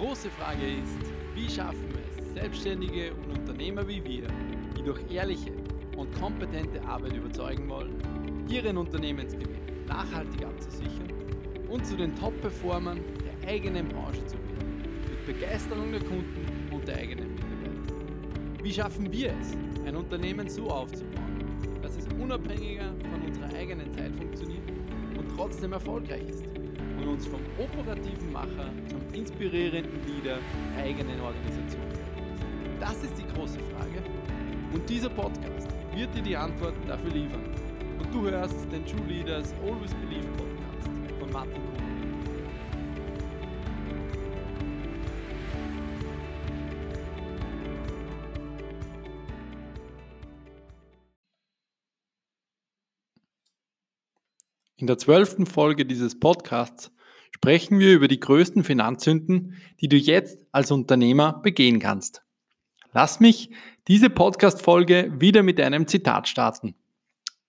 große Frage ist, wie schaffen es Selbstständige und Unternehmer wie wir, die durch ehrliche und kompetente Arbeit überzeugen wollen, ihren Unternehmensgewinn nachhaltig abzusichern und zu den Top-Performern der eigenen Branche zu werden, mit Begeisterung der Kunden und der eigenen Mitarbeiter. Wie schaffen wir es, ein Unternehmen so aufzubauen, dass es unabhängiger von unserer eigenen Zeit funktioniert und trotzdem erfolgreich ist? Und uns vom operativen Macher zum inspirierenden Leader der eigenen Organisation? Das ist die große Frage und dieser Podcast wird dir die Antworten dafür liefern. Und du hörst den True Leaders Always Believe Podcast von Martin Kuhn. In der zwölften Folge dieses Podcasts sprechen wir über die größten Finanzsünden, die du jetzt als Unternehmer begehen kannst. Lass mich diese Podcast-Folge wieder mit einem Zitat starten.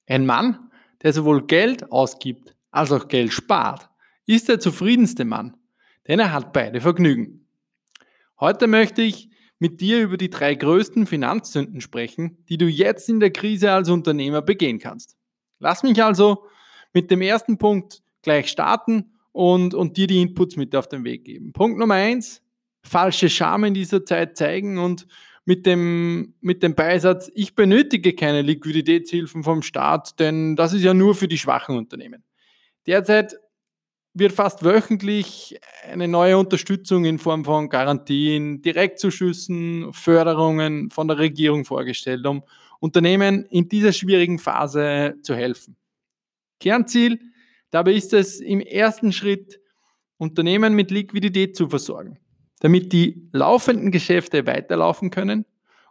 Ein Mann, der sowohl Geld ausgibt als auch Geld spart, ist der zufriedenste Mann, denn er hat beide Vergnügen. Heute möchte ich mit dir über die drei größten Finanzsünden sprechen, die du jetzt in der Krise als Unternehmer begehen kannst. Lass mich also mit dem ersten Punkt gleich starten und, und dir die Inputs mit auf den Weg geben. Punkt Nummer eins, falsche Scham in dieser Zeit zeigen und mit dem, mit dem Beisatz, ich benötige keine Liquiditätshilfen vom Staat, denn das ist ja nur für die schwachen Unternehmen. Derzeit wird fast wöchentlich eine neue Unterstützung in Form von Garantien, Direktzuschüssen, Förderungen von der Regierung vorgestellt, um Unternehmen in dieser schwierigen Phase zu helfen. Kernziel dabei ist es im ersten Schritt, Unternehmen mit Liquidität zu versorgen, damit die laufenden Geschäfte weiterlaufen können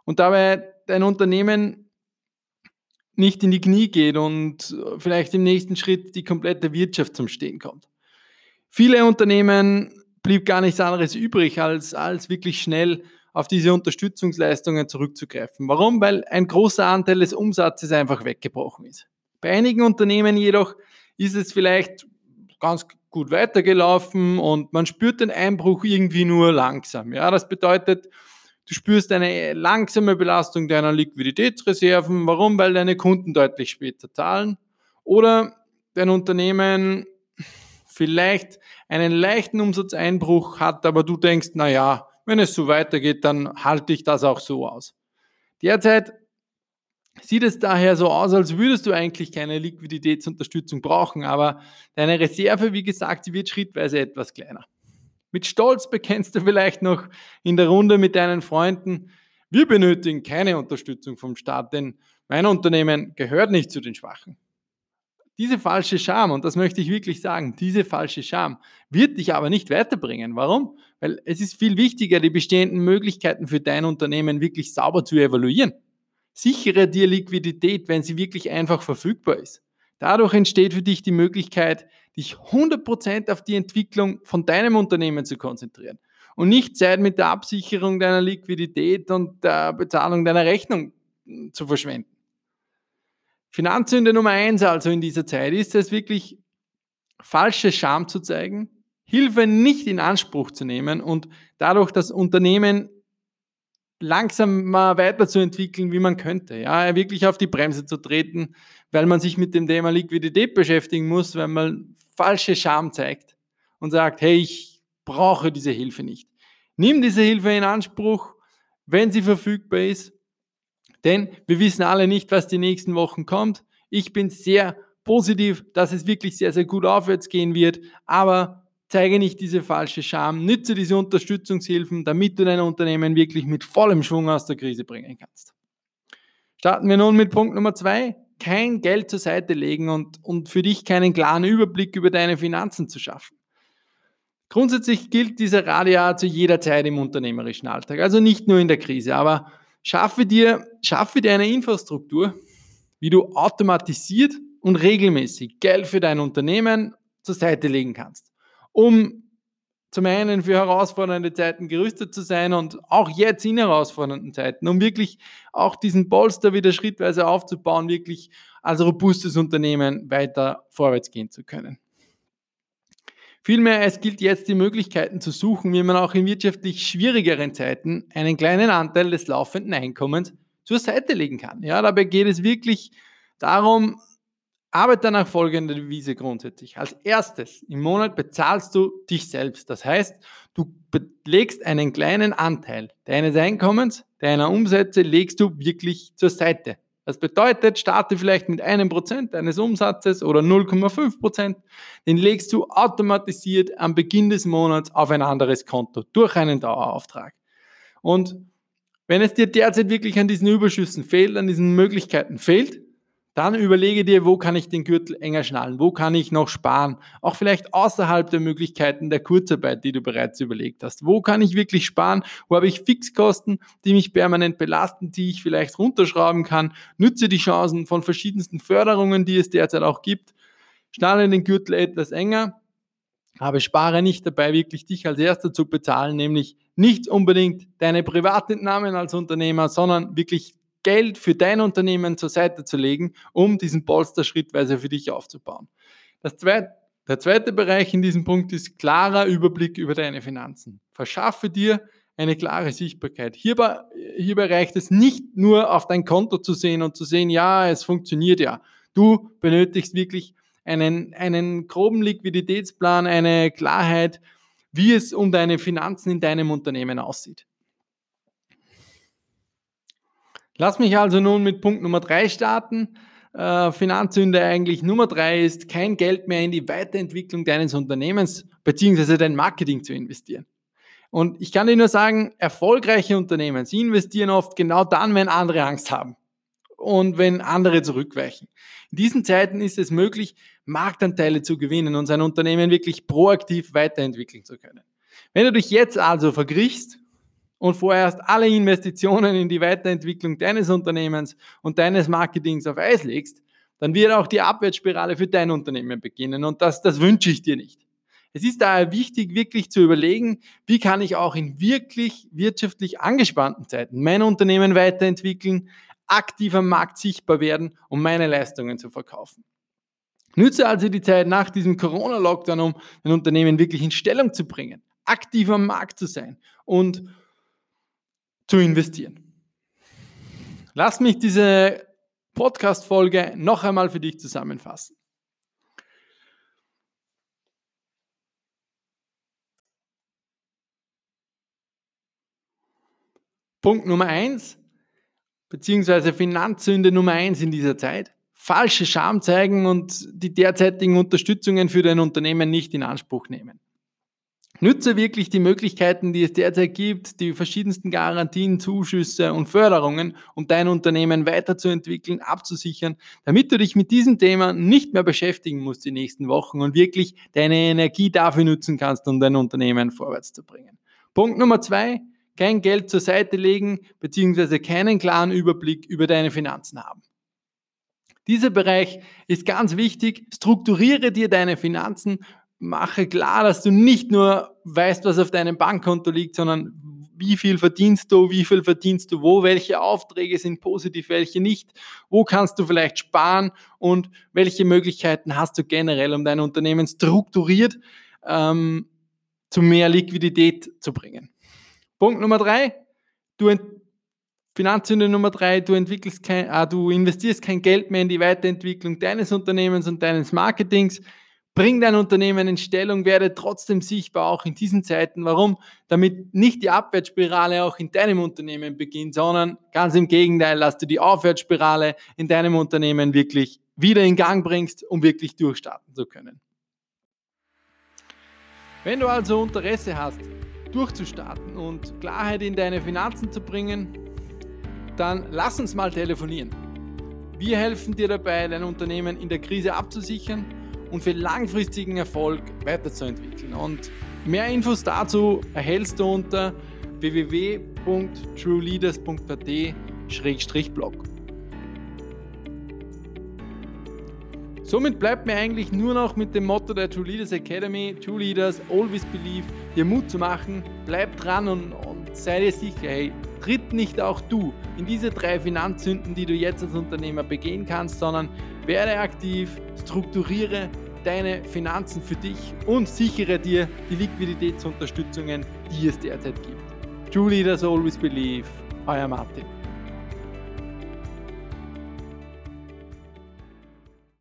und dabei dein Unternehmen nicht in die Knie geht und vielleicht im nächsten Schritt die komplette Wirtschaft zum Stehen kommt. Viele Unternehmen blieb gar nichts anderes übrig, als, als wirklich schnell auf diese Unterstützungsleistungen zurückzugreifen. Warum? Weil ein großer Anteil des Umsatzes einfach weggebrochen ist. Bei einigen Unternehmen jedoch ist es vielleicht ganz gut weitergelaufen und man spürt den Einbruch irgendwie nur langsam. Ja, das bedeutet, du spürst eine langsame Belastung deiner Liquiditätsreserven. Warum? Weil deine Kunden deutlich später zahlen oder dein Unternehmen vielleicht einen leichten Umsatzeinbruch hat, aber du denkst, na ja, wenn es so weitergeht, dann halte ich das auch so aus. Derzeit sieht es daher so aus, als würdest du eigentlich keine Liquiditätsunterstützung brauchen, aber deine Reserve, wie gesagt, sie wird schrittweise etwas kleiner. Mit Stolz bekennst du vielleicht noch in der Runde mit deinen Freunden, wir benötigen keine Unterstützung vom Staat, denn mein Unternehmen gehört nicht zu den Schwachen. Diese falsche Scham, und das möchte ich wirklich sagen, diese falsche Scham wird dich aber nicht weiterbringen. Warum? Weil es ist viel wichtiger, die bestehenden Möglichkeiten für dein Unternehmen wirklich sauber zu evaluieren. Sichere dir Liquidität, wenn sie wirklich einfach verfügbar ist. Dadurch entsteht für dich die Möglichkeit, dich 100% auf die Entwicklung von deinem Unternehmen zu konzentrieren und nicht Zeit mit der Absicherung deiner Liquidität und der Bezahlung deiner Rechnung hm, zu verschwenden. Finanzsünde Nummer eins also in dieser Zeit ist es wirklich falsche Scham zu zeigen, Hilfe nicht in Anspruch zu nehmen und dadurch das Unternehmen langsam mal weiterzuentwickeln, wie man könnte. Ja, wirklich auf die Bremse zu treten, weil man sich mit dem Thema Liquidität beschäftigen muss, wenn man falsche Scham zeigt und sagt, hey, ich brauche diese Hilfe nicht. Nimm diese Hilfe in Anspruch, wenn sie verfügbar ist, denn wir wissen alle nicht, was die nächsten Wochen kommt. Ich bin sehr positiv, dass es wirklich sehr, sehr gut aufwärts gehen wird, aber Zeige nicht diese falsche Scham, nütze diese Unterstützungshilfen, damit du dein Unternehmen wirklich mit vollem Schwung aus der Krise bringen kannst. Starten wir nun mit Punkt Nummer zwei. Kein Geld zur Seite legen und, und für dich keinen klaren Überblick über deine Finanzen zu schaffen. Grundsätzlich gilt dieser Rat zu jeder Zeit im unternehmerischen Alltag, also nicht nur in der Krise, aber schaffe dir, schaffe dir eine Infrastruktur, wie du automatisiert und regelmäßig Geld für dein Unternehmen zur Seite legen kannst um zum einen für herausfordernde Zeiten gerüstet zu sein und auch jetzt in herausfordernden Zeiten, um wirklich auch diesen Polster wieder schrittweise aufzubauen, wirklich als robustes Unternehmen weiter vorwärts gehen zu können. Vielmehr, es gilt jetzt die Möglichkeiten zu suchen, wie man auch in wirtschaftlich schwierigeren Zeiten einen kleinen Anteil des laufenden Einkommens zur Seite legen kann. Ja, dabei geht es wirklich darum, Arbeite nach folgender Devise grundsätzlich. Als erstes im Monat bezahlst du dich selbst. Das heißt, du legst einen kleinen Anteil deines Einkommens, deiner Umsätze, legst du wirklich zur Seite. Das bedeutet, starte vielleicht mit einem Prozent deines Umsatzes oder 0,5 Prozent. Den legst du automatisiert am Beginn des Monats auf ein anderes Konto durch einen Dauerauftrag. Und wenn es dir derzeit wirklich an diesen Überschüssen fehlt, an diesen Möglichkeiten fehlt, dann überlege dir, wo kann ich den Gürtel enger schnallen, wo kann ich noch sparen, auch vielleicht außerhalb der Möglichkeiten der Kurzarbeit, die du bereits überlegt hast. Wo kann ich wirklich sparen, wo habe ich Fixkosten, die mich permanent belasten, die ich vielleicht runterschrauben kann. Nütze die Chancen von verschiedensten Förderungen, die es derzeit auch gibt. Schnalle den Gürtel etwas enger, aber spare nicht dabei, wirklich dich als Erster zu bezahlen, nämlich nicht unbedingt deine Privatentnahmen als Unternehmer, sondern wirklich Geld für dein Unternehmen zur Seite zu legen, um diesen Polster schrittweise für dich aufzubauen. Zweite, der zweite Bereich in diesem Punkt ist klarer Überblick über deine Finanzen. Verschaffe dir eine klare Sichtbarkeit. Hierbei, hierbei reicht es nicht nur auf dein Konto zu sehen und zu sehen, ja, es funktioniert ja. Du benötigst wirklich einen, einen groben Liquiditätsplan, eine Klarheit, wie es um deine Finanzen in deinem Unternehmen aussieht. Lass mich also nun mit Punkt Nummer drei starten. Äh, Finanzsünde eigentlich Nummer drei ist, kein Geld mehr in die Weiterentwicklung deines Unternehmens bzw. dein Marketing zu investieren. Und ich kann dir nur sagen, erfolgreiche Unternehmen, sie investieren oft genau dann, wenn andere Angst haben und wenn andere zurückweichen. In diesen Zeiten ist es möglich, Marktanteile zu gewinnen und sein Unternehmen wirklich proaktiv weiterentwickeln zu können. Wenn du dich jetzt also vergriechst und vorerst alle Investitionen in die Weiterentwicklung deines Unternehmens und deines Marketings auf Eis legst, dann wird auch die Abwärtsspirale für dein Unternehmen beginnen und das, das wünsche ich dir nicht. Es ist daher wichtig, wirklich zu überlegen, wie kann ich auch in wirklich wirtschaftlich angespannten Zeiten mein Unternehmen weiterentwickeln, aktiv am Markt sichtbar werden, um meine Leistungen zu verkaufen. Nütze also die Zeit nach diesem Corona-Lockdown, um ein Unternehmen wirklich in Stellung zu bringen, aktiv am Markt zu sein und zu investieren. Lass mich diese Podcast-Folge noch einmal für dich zusammenfassen. Punkt Nummer eins, beziehungsweise Finanzsünde Nummer eins in dieser Zeit. Falsche Scham zeigen und die derzeitigen Unterstützungen für dein Unternehmen nicht in Anspruch nehmen. Nütze wirklich die Möglichkeiten, die es derzeit gibt, die verschiedensten Garantien, Zuschüsse und Förderungen, um dein Unternehmen weiterzuentwickeln, abzusichern, damit du dich mit diesem Thema nicht mehr beschäftigen musst die nächsten Wochen und wirklich deine Energie dafür nutzen kannst, um dein Unternehmen vorwärts zu bringen. Punkt Nummer zwei, kein Geld zur Seite legen bzw. keinen klaren Überblick über deine Finanzen haben. Dieser Bereich ist ganz wichtig. Strukturiere dir deine Finanzen mache klar, dass du nicht nur weißt, was auf deinem Bankkonto liegt, sondern wie viel verdienst du, wie viel verdienst du wo, welche Aufträge sind positiv, welche nicht, wo kannst du vielleicht sparen und welche Möglichkeiten hast du generell, um dein Unternehmen strukturiert ähm, zu mehr Liquidität zu bringen. Punkt Nummer drei, du Finanzsünde Nummer drei, du entwickelst kein, ah, du investierst kein Geld mehr in die Weiterentwicklung deines Unternehmens und deines Marketings. Bring dein Unternehmen in Stellung, werde trotzdem sichtbar, auch in diesen Zeiten. Warum? Damit nicht die Abwärtsspirale auch in deinem Unternehmen beginnt, sondern ganz im Gegenteil, dass du die Aufwärtsspirale in deinem Unternehmen wirklich wieder in Gang bringst, um wirklich durchstarten zu können. Wenn du also Interesse hast, durchzustarten und Klarheit in deine Finanzen zu bringen, dann lass uns mal telefonieren. Wir helfen dir dabei, dein Unternehmen in der Krise abzusichern und für langfristigen Erfolg weiterzuentwickeln. Und mehr Infos dazu erhältst du unter www.trueleaders.at-blog. Somit bleibt mir eigentlich nur noch mit dem Motto der True Leaders Academy, True Leaders, Always Believe, dir Mut zu machen, bleib dran und, und sei dir sicher, hey, tritt nicht auch du in diese drei Finanzsünden, die du jetzt als Unternehmer begehen kannst, sondern werde aktiv, strukturiere deine Finanzen für dich und sichere dir die Liquiditätsunterstützungen, die es derzeit gibt. Truly, does always believe. Euer Martin.